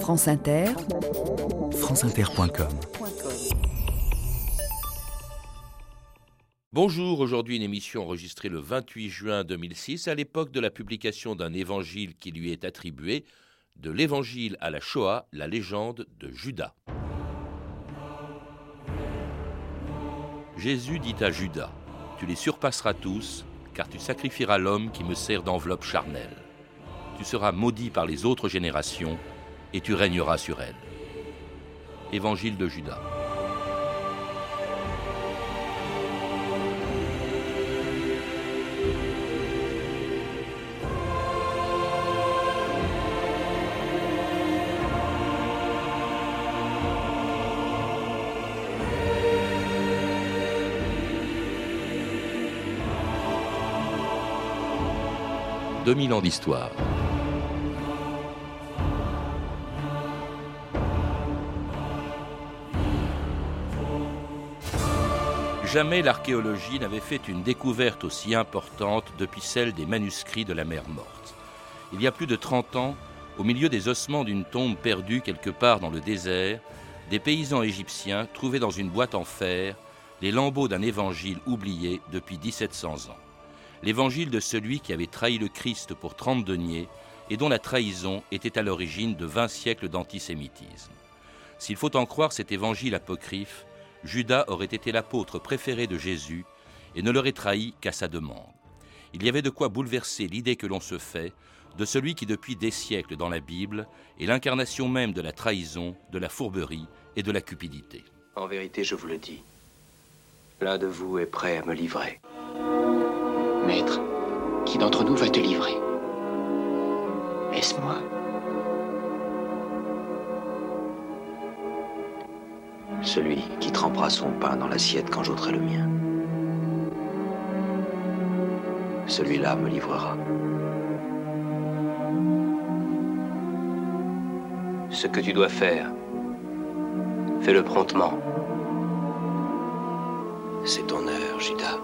France Inter, franceinter.com Bonjour, aujourd'hui une émission enregistrée le 28 juin 2006 à l'époque de la publication d'un évangile qui lui est attribué, de l'évangile à la Shoah, la légende de Judas. Jésus dit à Judas, Tu les surpasseras tous, car tu sacrifieras l'homme qui me sert d'enveloppe charnelle. Tu seras maudit par les autres générations, et tu régneras sur elles. Évangile de Judas. 2000 ans d'histoire. Jamais l'archéologie n'avait fait une découverte aussi importante depuis celle des manuscrits de la mer morte. Il y a plus de 30 ans, au milieu des ossements d'une tombe perdue quelque part dans le désert, des paysans égyptiens trouvaient dans une boîte en fer les lambeaux d'un évangile oublié depuis 1700 ans l'évangile de celui qui avait trahi le Christ pour trente deniers et dont la trahison était à l'origine de vingt siècles d'antisémitisme. S'il faut en croire cet évangile apocryphe, Judas aurait été l'apôtre préféré de Jésus et ne l'aurait trahi qu'à sa demande. Il y avait de quoi bouleverser l'idée que l'on se fait de celui qui depuis des siècles dans la Bible est l'incarnation même de la trahison, de la fourberie et de la cupidité. En vérité, je vous le dis, l'un de vous est prêt à me livrer. Maître, qui d'entre nous va te livrer? Est-ce Celui qui trempera son pain dans l'assiette quand j'ôterai le mien. Celui-là me livrera. Ce que tu dois faire, fais-le promptement. C'est ton heure, Judas.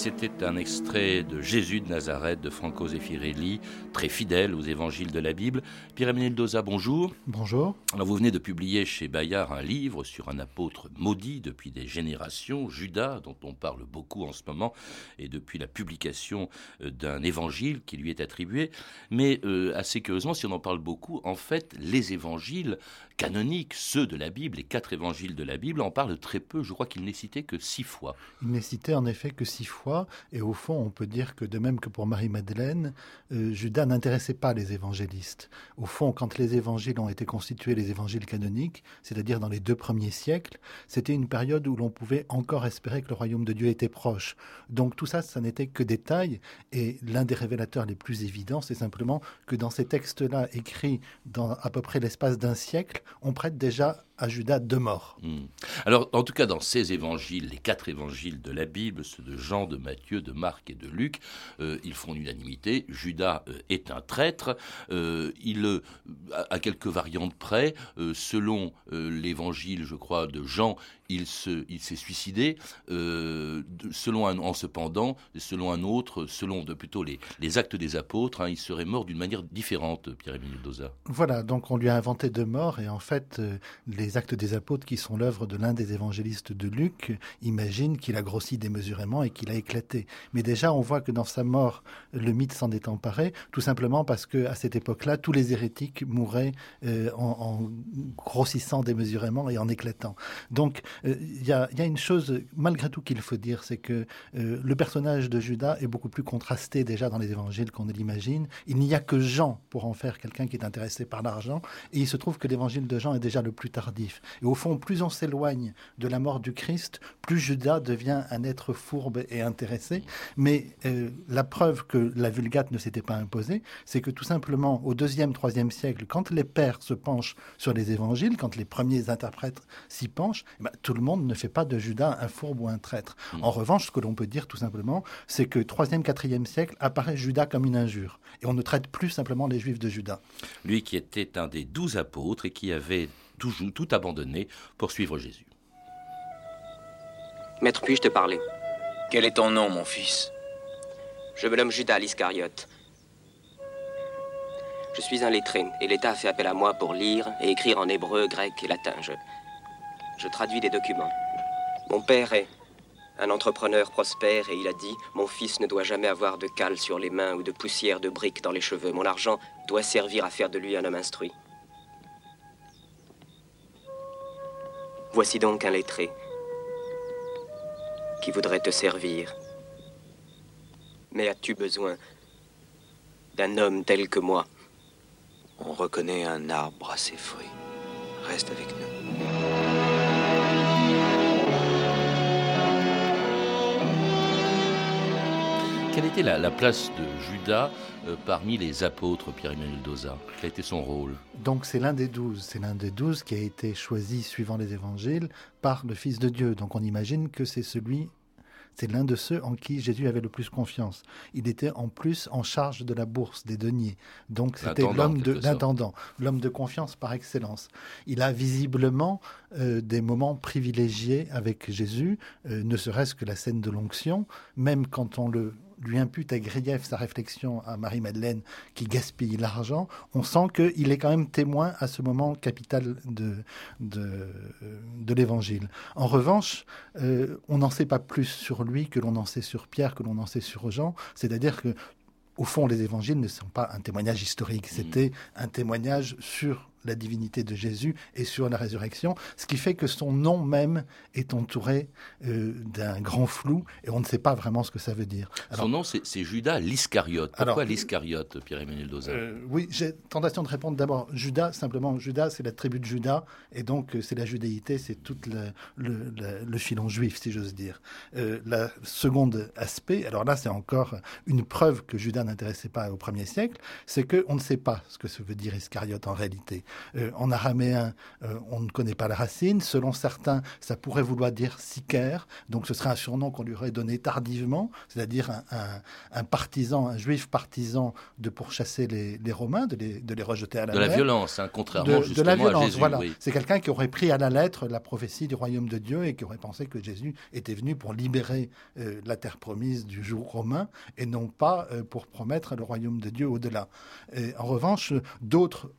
C'était un extrait de Jésus de Nazareth de Franco Zeffirelli, très fidèle aux évangiles de la Bible. Pierre-Emmanuel Doza, bonjour. Bonjour. Alors vous venez de publier chez Bayard un livre sur un apôtre maudit depuis des générations, Judas, dont on parle beaucoup en ce moment, et depuis la publication euh, d'un évangile qui lui est attribué. Mais euh, assez curieusement, si on en parle beaucoup, en fait, les évangiles canoniques, ceux de la Bible, les quatre évangiles de la Bible, en parlent très peu. Je crois qu'il n'est cité que six fois. Il n'est cité en effet que six fois et au fond, on peut dire que de même que pour Marie-Madeleine, euh, Judas n'intéressait pas les évangélistes. Au fond, quand les évangiles ont été constitués, les évangiles canoniques, c'est-à-dire dans les deux premiers siècles, c'était une période où l'on pouvait encore espérer que le royaume de Dieu était proche. Donc tout ça, ça n'était que détails. Et l'un des révélateurs les plus évidents, c'est simplement que dans ces textes-là, écrits dans à peu près l'espace d'un siècle, on prête déjà à Judas deux morts. Hmm. Alors, en tout cas, dans ces évangiles, les quatre évangiles de la Bible, ceux de Jean, de Matthieu, de Marc et de Luc, euh, ils font l'unanimité. Judas euh, est un traître. Euh, il, à quelques variantes près, selon l'évangile, je crois, de Jean, il s'est il suicidé. selon un, en cependant, selon un autre, selon de, plutôt les, les actes des apôtres, hein, il serait mort d'une manière différente, Pierre-Émile Doza. Voilà, donc on lui a inventé deux morts et en fait, les les actes des apôtres, qui sont l'œuvre de l'un des évangélistes de Luc, imaginent qu'il a grossi démesurément et qu'il a éclaté. Mais déjà, on voit que dans sa mort, le mythe s'en est emparé, tout simplement parce que à cette époque-là, tous les hérétiques mouraient euh, en, grossissant démesurément et en éclatant. Donc, euh, il y, a, une chose, malgré tout, qu'il faut dire, c'est que euh, le personnage de Judas est beaucoup plus contrasté déjà dans les évangiles qu'on ne l'imagine. Il n'y a que Jean pour en faire quelqu'un qui est intéressé par l'argent, et il se trouve que l'évangile de Jean est déjà le plus tardif et au fond, plus on s'éloigne de la mort du Christ, plus Judas devient un être fourbe et intéressé. Mais euh, la preuve que la Vulgate ne s'était pas imposée, c'est que tout simplement, au deuxième, troisième siècle, quand les pères se penchent sur les évangiles, quand les premiers interprètes s'y penchent, eh ben, tout le monde ne fait pas de Judas un fourbe ou un traître. Hmm. En revanche, ce que l'on peut dire tout simplement, c'est que troisième, quatrième siècle apparaît Judas comme une injure. Et on ne traite plus simplement les juifs de Judas. Lui qui était un des douze apôtres et qui avait tout, tout abandonné pour suivre Jésus. Maître, puis-je te parler? Quel est ton nom, mon fils? Je me nomme Judas l'Iscariote. Je suis un lettré, et l'État a fait appel à moi pour lire et écrire en hébreu, grec et latin. Je, je traduis des documents. Mon père est un entrepreneur prospère et il a dit Mon fils ne doit jamais avoir de cale sur les mains ou de poussière de briques dans les cheveux. Mon argent doit servir à faire de lui un homme instruit. Voici donc un lettré qui voudrait te servir. Mais as-tu besoin d'un homme tel que moi? On reconnaît un arbre à ses fruits. Reste avec nous. Quelle était la, la place de Judas euh, parmi les apôtres, Pierre-Emmanuel Doza Quel été son rôle? Donc c'est l'un des douze. C'est l'un des douze qui a été choisi, suivant les évangiles, par le Fils de Dieu. Donc on imagine que c'est celui c'est l'un de ceux en qui Jésus avait le plus confiance. Il était en plus en charge de la bourse, des deniers. Donc c'était l'homme de l'intendant, l'homme de confiance par excellence. Il a visiblement euh, des moments privilégiés avec Jésus, euh, ne serait-ce que la scène de l'onction, même quand on le lui impute à grief sa réflexion à Marie-Madeleine qui gaspille l'argent, on sent qu'il est quand même témoin à ce moment capital de, de, de l'évangile. En revanche, euh, on n'en sait pas plus sur lui que l'on en sait sur Pierre, que l'on en sait sur Jean. C'est-à-dire que, au fond, les évangiles ne sont pas un témoignage historique, c'était un témoignage sur la divinité de Jésus et sur la résurrection, ce qui fait que son nom même est entouré euh, d'un grand flou et on ne sait pas vraiment ce que ça veut dire. Alors, Son nom, c'est Judas l'Iscariote. Pourquoi l'Iscariote, Pierre-Emmanuel Doza Euh, oui, j'ai tentation de répondre d'abord Judas, simplement Judas, c'est la tribu de Judas, et donc euh, c'est la judéité, c'est tout le, le, le- le filon juif, si j'ose dire. Euh, la seconde aspect, alors là c'est encore une preuve que Judas n'intéressait pas au premier siècle, c'est qu'on ne sait pas ce que ça veut dire Iscariote en réalité. Euh, en araméen, euh, on ne connaît pas la racine, selon certains, ça pourrait vouloir dire sicaire, donc ce serait un surnom qu'on lui aurait donné tardivement, c'est-à-dire un, un- un partisan, un juif partisan de pourchasser les, les Romains, de les, de les rejeter à la De la mer. violence, hein, contrairement De, de justement la à violence, Jésus. voilà. oui. C'est quelqu'un qui aurait pris à la lettre la prophétie du royaume de Dieu et qui aurait pensé que Jésus était venu pour libérer euh, la terre promise du jour romain et non pas pour promettre le royaume de Dieu au-delà. En revanche, d'autres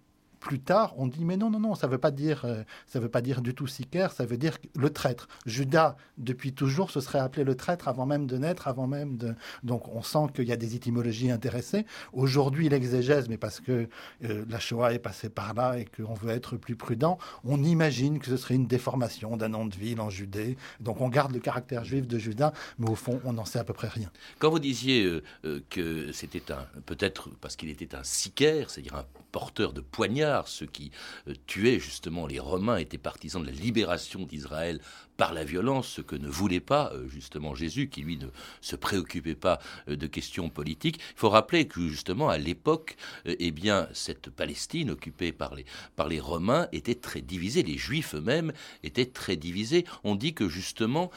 plus tard, on dit mais non non non, ça veut pas dire euh, veut pas dire du tout sicaire, ça veut dire le traître. Judas depuis toujours se serait appelé le traître avant même de naître, avant même de donc on sent qu'il y a des étymologies intéressées. Aujourd'hui l'exégèse, mais parce que euh, la Shoah est passée par là et qu'on veut être plus prudent, on imagine que ce serait une déformation d'un nom de ville en Judée. Donc on garde le caractère juif de Judas, mais au fond on n'en sait à peu près rien. Quand vous disiez euh, que c'était un, peut-être parce qu'il était un sicaire, c'est-à-dire un porteur de poignards, ceux qui euh, tuaient justement les Romains étaient partisans de la libération d'Israël par la violence, ce que ne voulait pas euh, justement Jésus, qui lui ne se préoccupait pas euh, de questions politiques. Il faut rappeler que justement à l'époque, euh, eh bien cette Palestine occupée par les Romains était très divisée. Les Juifs eux-mêmes étaient très divisés. On dit que justement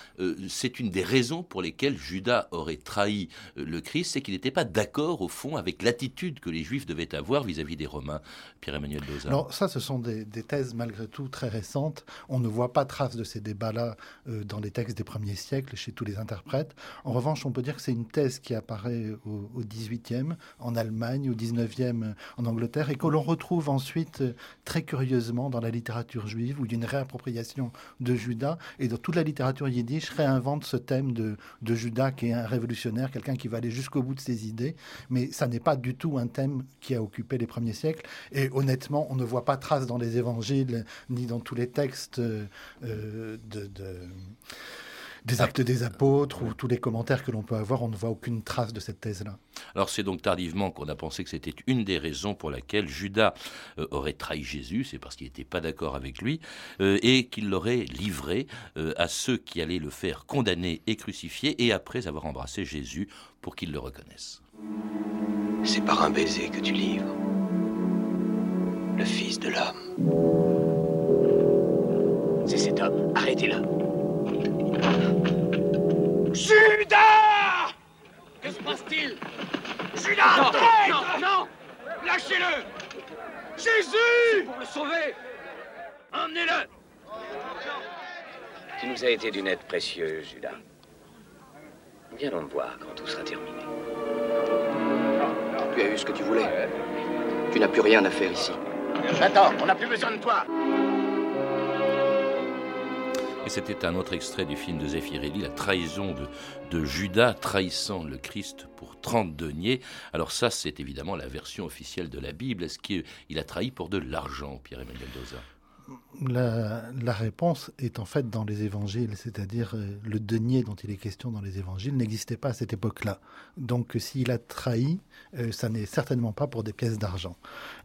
c'est une des raisons pour lesquelles Judas aurait trahi le Christ, c'est qu'il n'était pas d'accord au fond avec l'attitude que les Juifs devaient avoir vis-à-vis des Romains. Pierre-Emmanuel Doza. Alors ça, ce sont des, des thèses malgré tout très récentes. On ne voit pas trace de ces débats-là euh, dans les textes des premiers siècles chez tous les interprètes. En revanche, on peut dire que c'est une thèse qui apparaît au, au 18e en Allemagne, au 19e en Angleterre, et que l'on retrouve ensuite euh, très curieusement dans la littérature juive, où il y a une réappropriation de Judas, et dans toute la littérature yiddish réinvente ce thème de, Judas qui est un révolutionnaire, quelqu'un qui va aller jusqu'au bout de ses idées, mais ça n'est pas du tout un thème qui a occupé les premiers siècles. Et honnêtement, on ne voit pas trace dans les évangiles ni dans tous les textes euh, euh, de, de- des actes des apôtres ou tous les commentaires que l'on peut avoir. On ne voit aucune trace de cette thèse-là. Alors c'est donc tardivement qu'on a pensé que c'était une des raisons pour laquelle Judas euh, aurait trahi Jésus, c'est parce qu'il n'était pas d'accord avec lui, euh, et qu'il l'aurait livré euh, à ceux qui allaient le faire condamner et crucifier, et après avoir embrassé Jésus pour qu'ils le reconnaissent. C'est par un baiser que tu livres le Fils de l'homme. C'est cet homme. Arrêtez-le. Judas Que se passe-t-il? Judas Non, traître non, non Lâchez-le Jésus Pour le sauver Emmenez-le Tu nous as été d'une aide précieuse, Judas. Viens donc voir quand tout sera terminé. Tu as eu ce que tu voulais. Tu n'as plus rien à faire ici. Attends, on n'a plus besoin de toi. Et c'était un autre extrait du film de Zeffirelli, la trahison de, Judas trahissant le Christ pour 30 deniers. Alors ça, c'est évidemment la version officielle de la Bible. Est-ce qu'il a trahi pour de l'argent, Pierre-Emmanuel Doza la, la, réponse est en fait dans les évangiles, c'est-à-dire euh, le denier dont il est question dans les évangiles n'existait pas à cette époque-là. Donc s'il a trahi, euh, ça n'est certainement pas pour des pièces d'argent.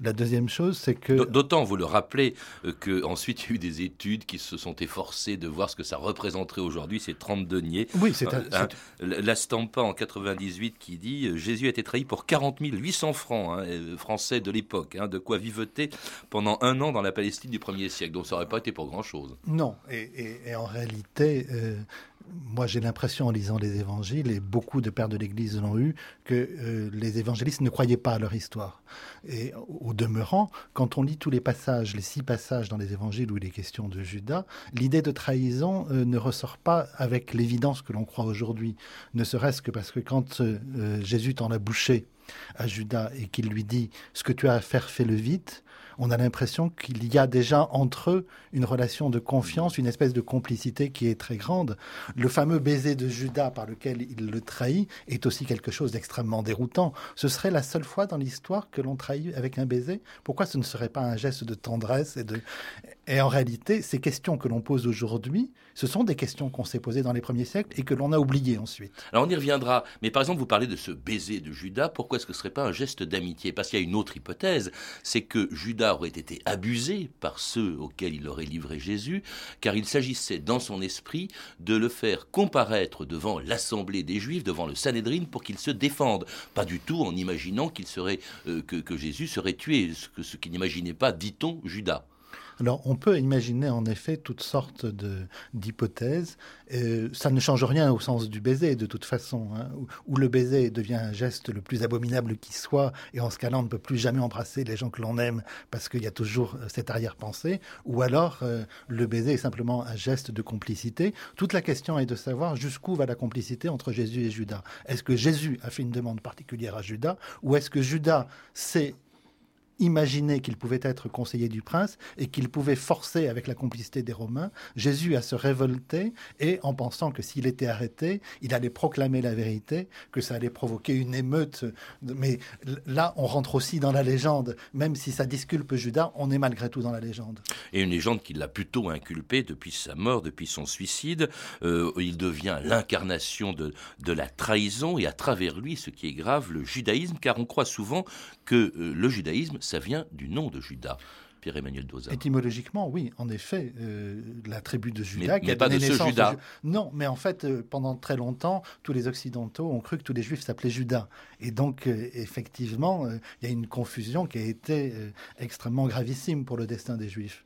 La deuxième chose, c'est que... D'autant, vous le rappelez, euh, qu'ensuite il y a eu des études qui se sont efforcées de voir ce que ça représenterait aujourd'hui, ces 30 deniers. Oui, c'est... Un, un, la Stampa en 98 qui dit Jésus a été trahi pour 40 800 francs hein, français de l'époque, hein, de quoi vivoter pendant un an dans la Palestine du premier siècle. Donc ça n'aurait pas été pour grand-chose. Non, et, en réalité, euh, moi j'ai l'impression en lisant les évangiles, et beaucoup de pères de l'Église l'ont eu, que euh, les évangélistes ne croyaient pas à leur histoire. Et au demeurant, quand on lit tous les passages, les six passages dans les évangiles où il est question de Judas, l'idée de trahison euh, ne ressort pas avec l'évidence que l'on croit aujourd'hui, ne serait-ce que parce que quand Jésus tend la bouchée à Judas et qu'il lui dit ce que tu as à faire, fais-le vite, on a l'impression qu'il y a déjà entre eux une relation de confiance, une espèce de complicité qui est très grande. Le fameux baiser de Judas par lequel il le trahit est aussi quelque chose d'extrêmement déroutant. Ce serait la seule fois dans l'histoire que l'on trahit avec un baiser? Pourquoi ce ne serait pas un geste de tendresse et en réalité, ces questions que l'on pose aujourd'hui, ce sont des questions qu'on s'est posées dans les premiers siècles et que l'on a oubliées ensuite. Alors on y reviendra, mais par exemple, vous parlez de ce baiser de Judas, pourquoi est-ce que ce ne serait pas un geste d'amitié? Parce qu'il y a une autre hypothèse, c'est que Judas aurait été abusé par ceux auxquels il aurait livré Jésus, car il s'agissait dans son esprit de le faire comparaître devant l'assemblée des Juifs, devant le Sanhédrin, pour qu'il se défende. Pas du tout en imaginant qu'il serait, euh, que, Jésus serait tué, ce, ce qu'il n'imaginait pas, dit-on, Judas. Alors, on peut imaginer en effet toutes sortes d'hypothèses. Euh, ça ne change rien au sens du baiser, de toute façon, hein, où, où, le baiser devient un geste le plus abominable qui soit, et en ce cas-là, on ne peut plus jamais embrasser les gens que l'on aime parce qu'il y a toujours euh, cette arrière-pensée, ou alors euh, le baiser est simplement un geste de complicité. Toute la question est de savoir jusqu'où va la complicité entre Jésus et Judas. Est-ce que Jésus a fait une demande particulière à Judas, ou est-ce que Judas s'est imaginer qu'il pouvait être conseiller du prince et qu'il pouvait forcer avec la complicité des Romains Jésus à se révolter et en pensant que s'il était arrêté, il allait proclamer la vérité, que ça allait provoquer une émeute. Mais là, on rentre aussi dans la légende. Même si ça disculpe Judas, on est malgré tout dans la légende. Et une légende qui l'a plutôt inculpé depuis sa mort, depuis son suicide. Euh, il devient l'incarnation de, de la trahison et à travers lui, ce qui est grave, le judaïsme, car on croit souvent que euh, le judaïsme, ça vient du nom de Judas. Pierre-Emmanuel Doza. Étymologiquement, oui, en effet, euh, la tribu de Judas mais, qui mais a pas donné de ce naissance Judas. Non, mais en fait, euh, pendant très longtemps, tous les Occidentaux ont cru que tous les Juifs s'appelaient Judas. Et donc, euh, effectivement, il y a une confusion qui a été extrêmement gravissime pour le destin des Juifs.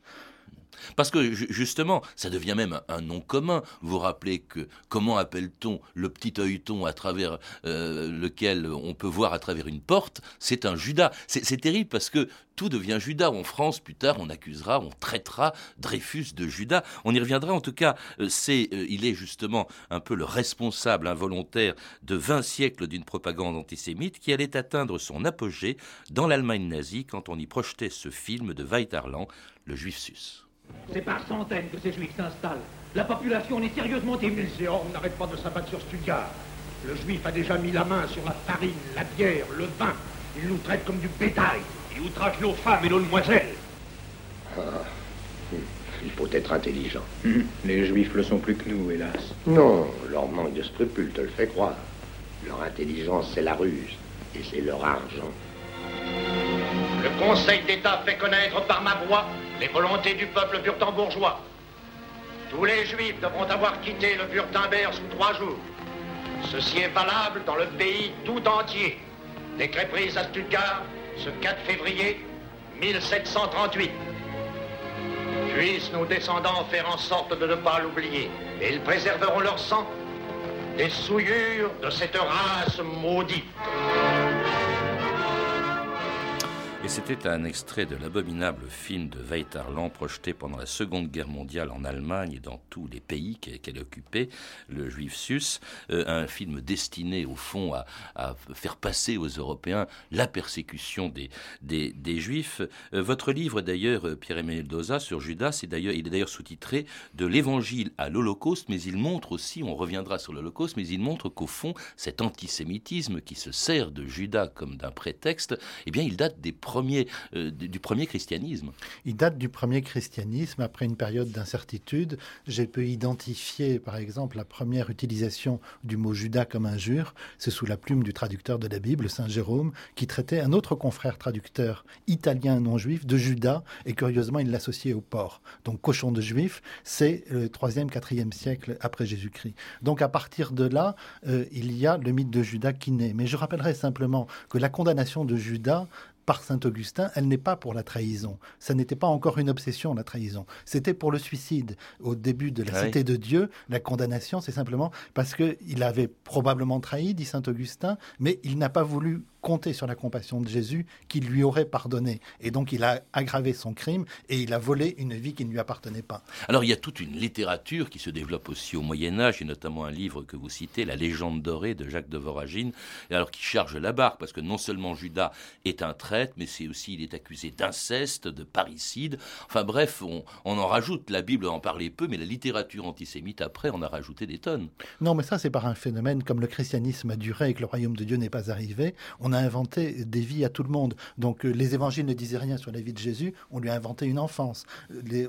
Parce que ju- justement, ça devient même un nom commun. Vous vous rappelez que comment appelle-t-on le petit œilleton à travers euh, lequel on peut voir à travers une porte? C'est un Judas. C'est terrible parce que tout devient Judas. En France, plus tard, on accusera, on traitera Dreyfus de Judas. On y reviendra. En tout cas, euh, euh, il est justement un peu le responsable involontaire de 20 siècles d'une propagande antisémite qui allait atteindre son apogée dans l'Allemagne nazie quand on y projetait ce film de Weitarland, Le Juif sus. C'est par centaines que ces juifs s'installent. La population en est sérieusement émue. Les Zéons n'arrêtent pas de s'abattre sur Stuttgart. Le juif a déjà mis la main sur la farine, la bière, le vin. Il nous traite comme du bétail. Il outrage nos femmes et nos demoiselles. Il faut être intelligent. Les juifs le sont plus que nous, hélas. Non, leur manque de scrupules te le fait croire. Leur intelligence, c'est la ruse. Et c'est leur argent. Le Conseil d'État fait connaître par ma voix les volontés du peuple burtembourgeois. Tous les juifs devront avoir quitté le Wurtemberg sous trois jours. Ceci est valable dans le pays tout entier. Décret pris à Stuttgart ce 4 février 1738. Puissent nos descendants faire en sorte de ne pas l'oublier. Et ils préserveront leur sang des souillures de cette race maudite. Et c'était un extrait de l'abominable film de Weitarland projeté pendant la Seconde Guerre mondiale en Allemagne et dans tous les pays qu'elle occupait, le Juif Sus, euh, un film destiné au fond à, faire passer aux Européens la persécution des, Juifs. Euh, votre livre d'ailleurs, euh, Pierre-Emmanuel Doza, sur Judas, est il est d'ailleurs sous-titré de l'Évangile à l'Holocauste, mais il montre aussi, on reviendra sur l'Holocauste, mais il montre qu'au fond, cet antisémitisme qui se sert de Judas comme d'un prétexte, eh bien, il date des euh, du premier christianisme. Il date du premier christianisme après une période d'incertitude. J'ai pu identifier, par exemple, la première utilisation du mot Judas comme injure. C'est sous la plume du traducteur de la Bible, Saint Jérôme, qui traitait un autre confrère traducteur italien non juif de Judas, et curieusement, il l'associait au porc. Donc, cochon de juif, c'est le 3e, 4e siècle après Jésus-Christ. Donc, à partir de là, euh, il y a le mythe de Judas qui naît. Mais je rappellerai simplement que la condamnation de Judas par saint Augustin, elle n'est pas pour la trahison. Ça n'était pas encore une obsession, la trahison. C'était pour le suicide. Au début de la ah cité de Dieu, la condamnation, c'est simplement parce qu'il avait probablement trahi, dit saint Augustin, mais il n'a pas voulu compter sur la compassion de Jésus qui lui aurait pardonné. Et donc il a aggravé son crime et il a volé une vie qui ne lui appartenait pas. Alors il y a toute une littérature qui se développe aussi au Moyen Âge, et notamment un livre que vous citez, La légende dorée de Jacques de Voragine, et alors qui charge la barque, parce que non seulement Judas est un traître, mais c'est aussi, il est accusé d'inceste, de parricide. Enfin bref, on, on, en rajoute, la Bible en parlait peu, mais la littérature antisémite après en a rajouté des tonnes. Non, mais ça c'est par un phénomène, comme le christianisme a duré et que le royaume de Dieu n'est pas arrivé, on a inventé des vies à tout le monde. Donc euh, les évangiles ne disaient rien sur la vie de Jésus, on lui a inventé une enfance.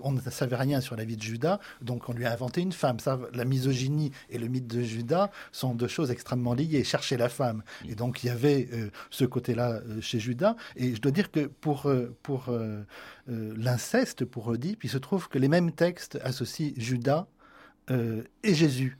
on ne savait rien sur la vie de Judas, donc on lui a inventé une femme. Ça, la misogynie et le mythe de Judas sont deux choses extrêmement liées. Chercher la femme. Et donc il y avait euh, ce côté-là euh, chez Judas. Et je dois dire que pour, pour l'inceste, pour Oedipe, il se trouve que les mêmes textes associent Judas et Jésus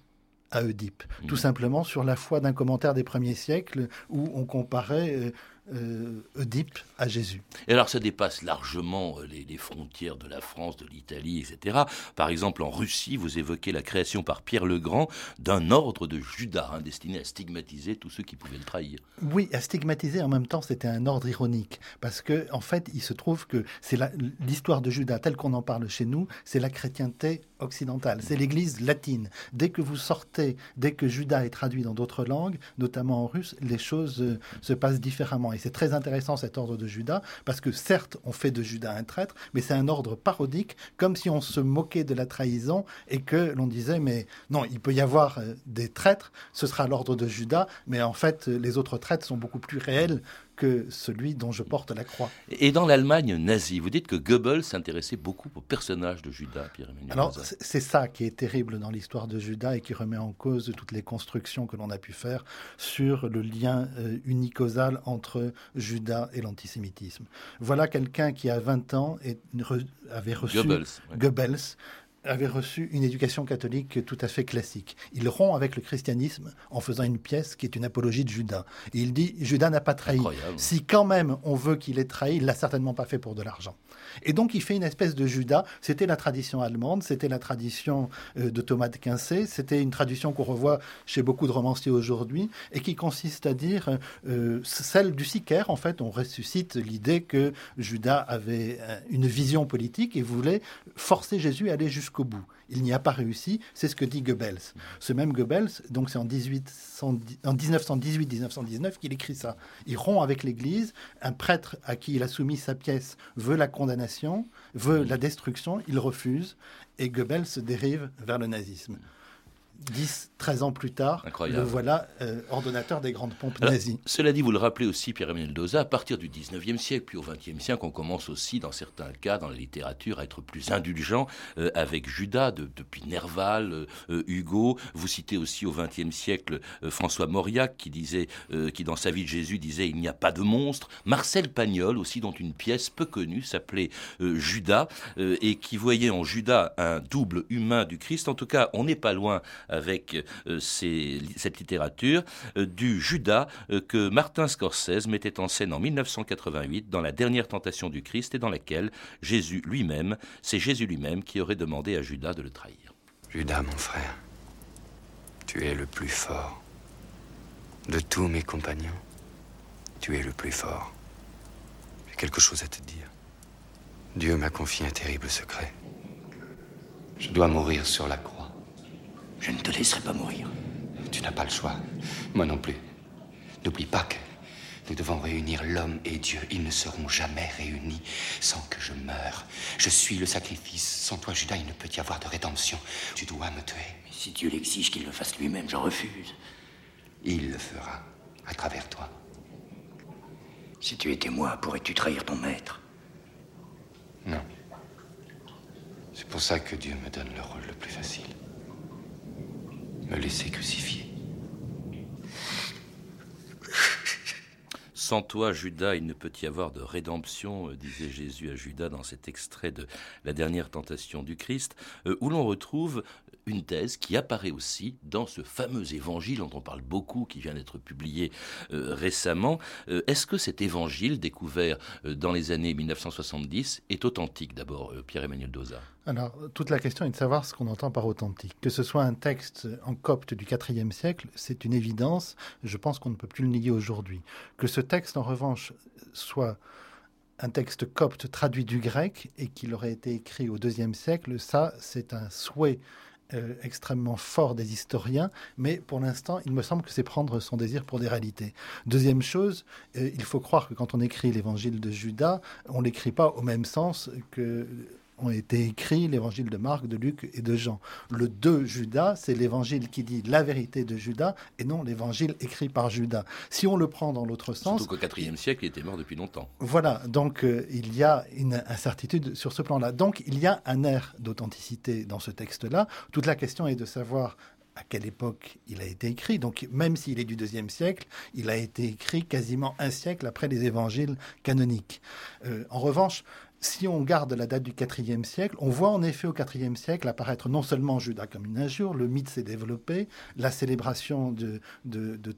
à Oedipe, tout mmh. simplement sur la foi d'un commentaire des premiers siècles où on comparait euh, Oedipe à Jésus. Et alors ça dépasse largement euh, les, frontières de la France, de l'Italie, etc. Par exemple, en Russie, vous évoquez la création par Pierre le Grand d'un ordre de Judas hein, destiné à stigmatiser tous ceux qui pouvaient le trahir. Oui, à stigmatiser en même temps, c'était un ordre ironique parce que en fait, il se trouve que c'est l'histoire de Judas telle qu'on en parle chez nous, c'est la chrétienté occidentale, c'est l'Église latine. Dès que vous sortez, dès que Judas est traduit dans d'autres langues, notamment en russe, les choses euh, se passent différemment. C'est très intéressant cet ordre de Judas, parce que certes, on fait de Judas un traître, mais c'est un ordre parodique, comme si on se moquait de la trahison et que l'on disait, mais non, il peut y avoir euh, des traîtres, ce sera l'ordre de Judas, mais en fait, les autres traîtres sont beaucoup plus réels que celui dont je porte la croix. Et dans l'Allemagne nazie, vous dites que Goebbels s'intéressait beaucoup au personnage de Judas, Pierre-Emmanuel. Alors, c'est ça qui est terrible dans l'histoire de Judas et qui remet en cause toutes les constructions que l'on a pu faire sur le lien euh, unicausal entre Judas et l'antisémitisme. Voilà quelqu'un qui, à 20 ans, avait reçu Goebbels avait reçu une éducation catholique tout à fait classique. Il rompt avec le christianisme en faisant une pièce qui est une apologie de Judas. Et il dit Judas n'a pas trahi. Si quand même on veut qu'il ait trahi, il l'a certainement pas fait pour de l'argent. Et donc il fait une espèce de Judas. C'était la tradition allemande, c'était la tradition euh, de Thomas de Quincé, c'était une tradition qu'on revoit chez beaucoup de romanciers aujourd'hui et qui consiste à dire euh, celle du sicaire. En fait, on ressuscite l'idée que Judas avait euh, une vision politique et voulait forcer Jésus à aller jusqu'au bout. Il n'y a pas réussi, c'est ce que dit Goebbels. Ce même Goebbels, donc c'est en, 1918-1919 qu'il écrit ça. Il rompt avec l'Église, un prêtre à qui il a soumis sa pièce veut la condamnation, veut la destruction, il refuse, et Goebbels se dérive vers le nazisme. 10, 13 ans plus tard, le voilà euh, ordonnateur des grandes pompes nazies. Cela dit, vous le rappelez aussi, Pierre-Emmanuel Doza, à partir du 19e siècle, puis au 20e siècle, on commence aussi, dans certains cas, dans la littérature, à être plus indulgent euh, avec Judas, depuis Nerval, euh, Hugo. Vous citez aussi au 20e siècle François Mauriac, qui disait, qui dans sa vie de Jésus disait Il n'y a pas de monstre. Marcel Pagnol, aussi, dont une pièce peu connue s'appelait Judas, et qui voyait en Judas un double humain du Christ. En tout cas, on n'est pas loin avec euh, cette littérature euh, du Judas euh, que Martin Scorsese mettait en scène en 1988 dans La dernière tentation du Christ et dans laquelle Jésus lui-même, c'est Jésus lui-même qui aurait demandé à Judas de le trahir. Judas, mon frère, tu es le plus fort. De tous mes compagnons, tu es le plus fort. quelque chose à te dire. Dieu m'a confié un terrible secret. Je dois mourir sur la croix. Je ne te laisserai pas mourir. Tu n'as pas le choix. Moi non plus. N'oublie pas que nous devons réunir l'homme et Dieu. Ils ne seront jamais réunis sans que je meure. Je suis le sacrifice. Sans toi, Judas, il ne peut y avoir de rédemption. Tu dois me tuer. Mais si Dieu l'exige qu'il le fasse lui-même, je refuse. Il le fera, à travers toi. Si tu étais moi, pourrais-tu trahir ton maître? Non. C'est pour ça que Dieu me donne le rôle le plus facile. Me laisser crucifier. Sans toi, Judas, il ne peut y avoir de rédemption, euh, disait Jésus à Judas dans cet extrait de la dernière tentation du Christ, euh, où l'on retrouve une thèse qui apparaît aussi dans ce fameux évangile dont on parle beaucoup, qui vient d'être publié euh, récemment. Est-ce que cet évangile découvert dans les années 1970 est authentique d'abord, Pierre-Emmanuel Doza? Alors, toute la question est de savoir ce qu'on entend par authentique. Que ce soit un texte en copte du IVe siècle, c'est une évidence. Je pense qu'on ne peut plus le nier aujourd'hui. Que ce texte, en revanche, soit un texte copte traduit du grec et qu'il aurait été écrit au IIe siècle, ça, c'est un souhait euh, extrêmement fort des historiens, mais pour l'instant, il me semble que c'est prendre son désir pour des réalités. Deuxième chose, euh, il faut croire que quand on écrit l'évangile de Judas, on l'écrit pas au même sens que ont été écrits l'évangile de Marc, de Luc et de Jean. Le de Judas, c'est l'évangile qui dit la vérité de Judas et non l'évangile écrit par Judas. Si on le prend dans l'autre sens. Surtout qu'au IVe siècle, il était mort depuis longtemps. Voilà, donc euh, il y a une incertitude sur ce plan-là. Donc il y a un air d'authenticité dans ce texte-là. Toute la question est de savoir à quelle époque il a été écrit. Donc, même s'il est du deuxième siècle, il a été écrit quasiment un siècle après les évangiles canoniques. Euh, en revanche, si on garde la date du IVe siècle, on voit en effet au IVe siècle apparaître non seulement Judas comme une injure, le mythe s'est développé, la célébration de,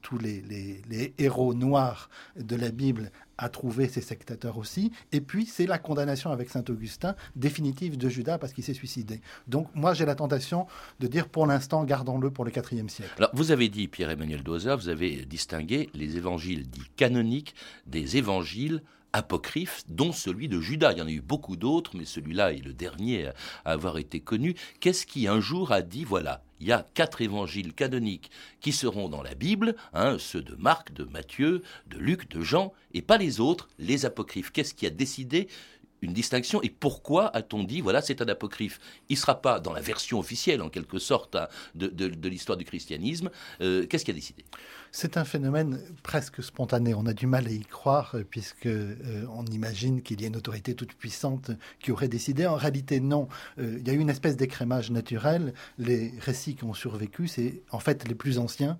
tous les, héros noirs de la Bible a trouvé ses sectateurs aussi, et puis c'est la condamnation avec saint Augustin définitive de Judas parce qu'il s'est suicidé. Donc moi j'ai la tentation de dire pour l'instant gardons-le pour le IVe siècle. Alors vous avez dit, Pierre-Emmanuel Doza, vous avez distingué les évangiles dits canoniques des évangiles apocryphe, dont celui de Judas. Il y en a eu beaucoup d'autres, mais celui-là est le dernier à avoir été connu. Qu'est-ce qui un jour a dit, voilà, il y a quatre évangiles canoniques qui seront dans la Bible, hein, ceux de Marc, de Matthieu, de Luc, de Jean, et pas les autres, les apocryphes. Qu'est-ce qui a décidé une distinction. Et pourquoi a-t-on dit, voilà, c'est un apocryphe Il ne sera pas dans la version officielle, en quelque sorte, hein, de, l'histoire du christianisme. Euh, qu'est-ce qui a décidé? C'est un phénomène presque spontané. On a du mal à y croire, euh, puisque euh, on imagine qu'il y a une autorité toute puissante qui aurait décidé. En réalité, non. il y a eu une espèce d'écrémage naturel. Les récits qui ont survécu, c'est en fait les plus anciens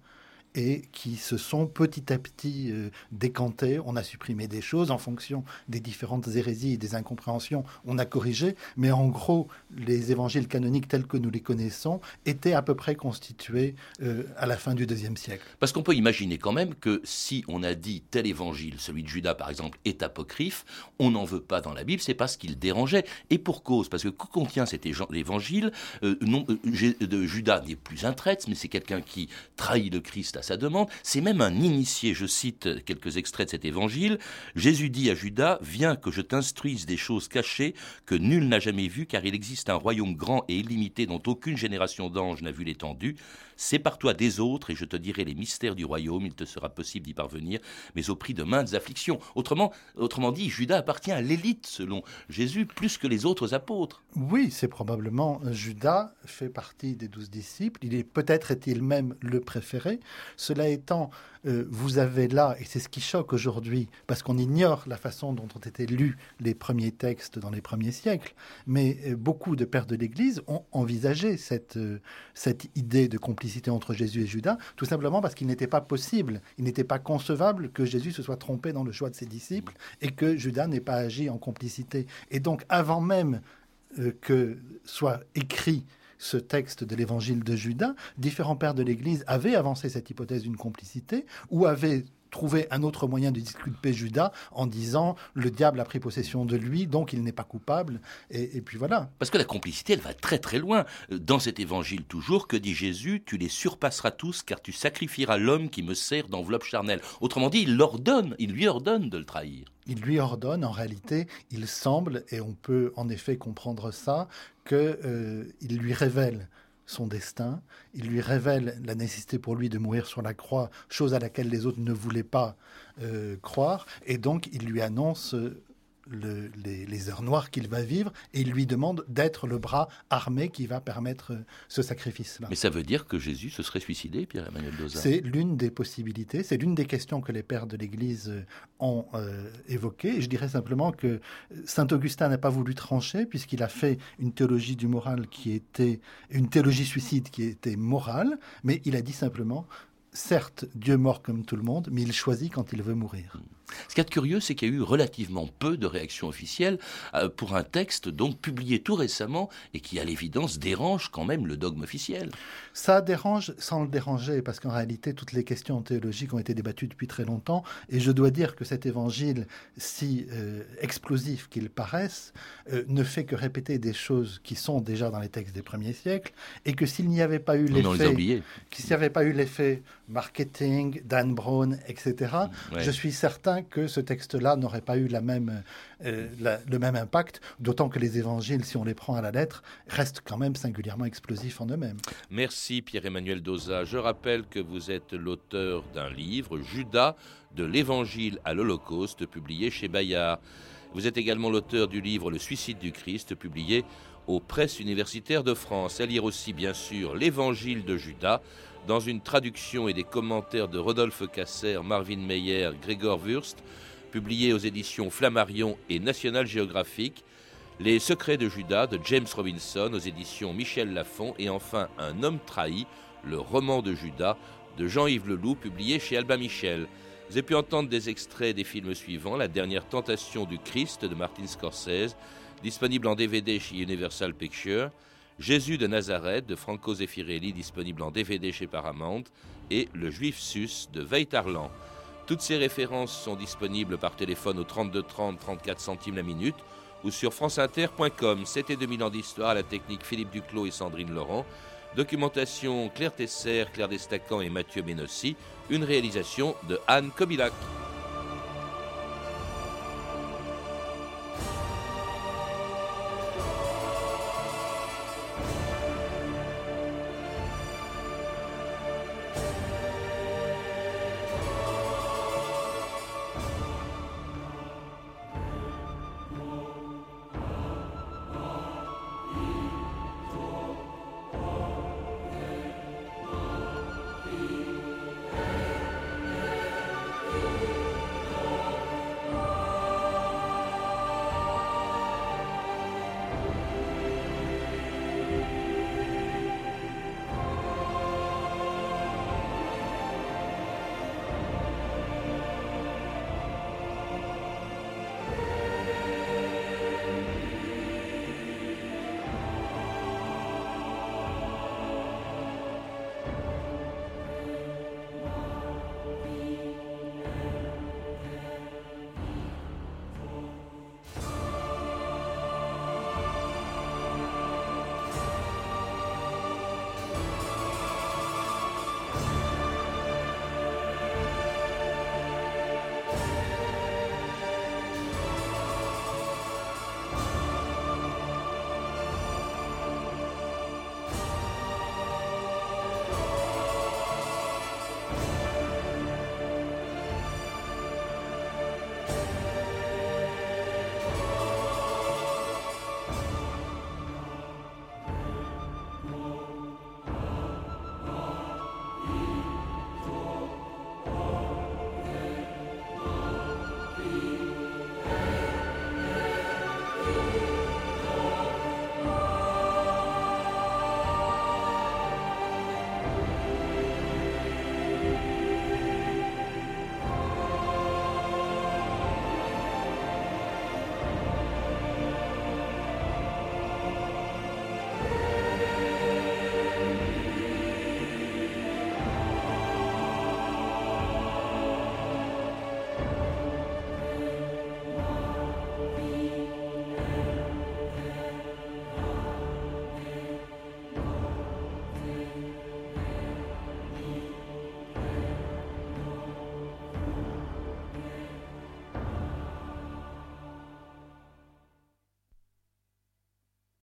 et qui se sont petit à petit euh, décantés. On a supprimé des choses en fonction des différentes hérésies et des incompréhensions. On a corrigé, mais en gros, les évangiles canoniques tels que nous les connaissons étaient à peu près constitués euh, à la fin du deuxième siècle. Parce qu'on peut imaginer quand même que si on a dit tel évangile, celui de Judas par exemple, est apocryphe, on n'en veut pas dans la Bible, c'est parce qu'il dérangeait. Et pour cause, parce que que contient cet évangile euh, non, de Judas n'est plus un traître, mais c'est quelqu'un qui trahit le Christ à sa demande. C'est même un initié. Je cite quelques extraits de cet évangile. Jésus dit à Judas, viens que je t'instruise des choses cachées que nul n'a jamais vues, car il existe un royaume grand et illimité dont aucune génération d'anges n'a vu l'étendue. Sépare-toi des autres et je te dirai les mystères du royaume. Il te sera possible d'y parvenir, mais au prix de maintes afflictions. Autrement, autrement dit, Judas appartient à l'élite, selon Jésus, plus que les autres apôtres. Oui, c'est probablement Judas fait partie des douze disciples. Il est peut-être est-il même le préféré. Cela étant, euh, vous avez là, et c'est ce qui choque aujourd'hui, parce qu'on ignore la façon dont ont été lus les premiers textes dans les premiers siècles, mais euh, beaucoup de pères de l'Église ont envisagé euh, cette idée de complicité entre Jésus et Judas, tout simplement parce qu'il n'était pas possible, il n'était pas concevable que Jésus se soit trompé dans le choix de ses disciples et que Judas n'ait pas agi en complicité. Et donc, avant même que soit écrit ce texte de l'évangile de Judas, différents pères de l'Église avaient avancé cette hypothèse d'une complicité ou avaient trouver un autre moyen de disculper Judas en disant le diable a pris possession de lui, donc il n'est pas coupable. Et, puis voilà. Parce que la complicité, elle va très très loin. Dans cet évangile toujours, que dit Jésus Tu les surpasseras tous, car tu sacrifieras l'homme qui me sert d'enveloppe charnelle. Autrement dit, il l'ordonne, il lui ordonne de le trahir. Il lui ordonne, en réalité, il semble, et on peut en effet comprendre ça, qu'il euh, lui révèle son destin, il lui révèle la nécessité pour lui de mourir sur la croix, chose à laquelle les autres ne voulaient pas euh, croire, et donc il lui annonce les, heures noires qu'il va vivre et il lui demande d'être le bras armé qui va permettre euh, ce sacrifice-là. Mais ça veut dire que Jésus se serait suicidé, Pierre-Emmanuel Dozat? C'est l'une des possibilités, c'est l'une des questions que les pères de l'Église euh, ont euh, évoquées. Et je dirais simplement que Saint Augustin n'a pas voulu trancher puisqu'il a fait une théologie du moral qui était, une théologie suicide qui était morale, mais il a dit simplement certes, Dieu mort comme tout le monde, mais il choisit quand il veut mourir. Ce qui est curieux, c'est qu'il y a eu relativement peu de réactions officielles euh, pour un texte donc publié tout récemment et qui, à l'évidence, dérange quand même le dogme officiel. Ça dérange sans le déranger, parce qu'en réalité, toutes les questions théologiques ont été débattues depuis très longtemps, et je dois dire que cet évangile, si euh, explosif qu'il paraisse, euh, ne fait que répéter des choses qui sont déjà dans les textes des premiers siècles, et que s'il n'y avait pas eu l'effet, s'il n'y avait pas eu l'effet marketing, Dan Brown, etc., je suis certain que ce texte-là n'aurait pas eu euh, le même impact, d'autant que les évangiles, si on les prend à la lettre, restent quand même singulièrement explosifs en eux-mêmes. Merci Pierre-Emmanuel Doza. Je rappelle que vous êtes l'auteur d'un livre, Judas, de l'Évangile à l'Holocauste, publié chez Bayard. Vous êtes également l'auteur du livre Le suicide du Christ, publié aux presses universitaires de France. À lire aussi, bien sûr, l'Évangile de Judas, dans une traduction et des commentaires de Rodolphe Casser, Marvin Meyer, Grégor Wurst, publié aux éditions Flammarion et National Geographic, Les secrets de Judas de James Robinson aux éditions Michel Lafon et enfin Un homme trahi, le roman de Judas de Jean-Yves Leloup, publié chez Albin Michel. Vous avez pu entendre des extraits des films suivants La dernière tentation du Christ de Martin Scorsese, disponible en DVD chez Universal Pictures. Jésus de Nazareth de Franco Zeffirelli, disponible en DVD chez Paramount, et Le Juif Sus de Veitarlan. Toutes ces références sont disponibles par téléphone au 32 30 34 centimes la minute ou sur franceinter.com. C'était 2000 ans d'histoire la technique Philippe Duclos et Sandrine Laurent. Documentation Claire Tesser, Claire Destacan et Mathieu Ménossi. Une réalisation de Anne Kobilac.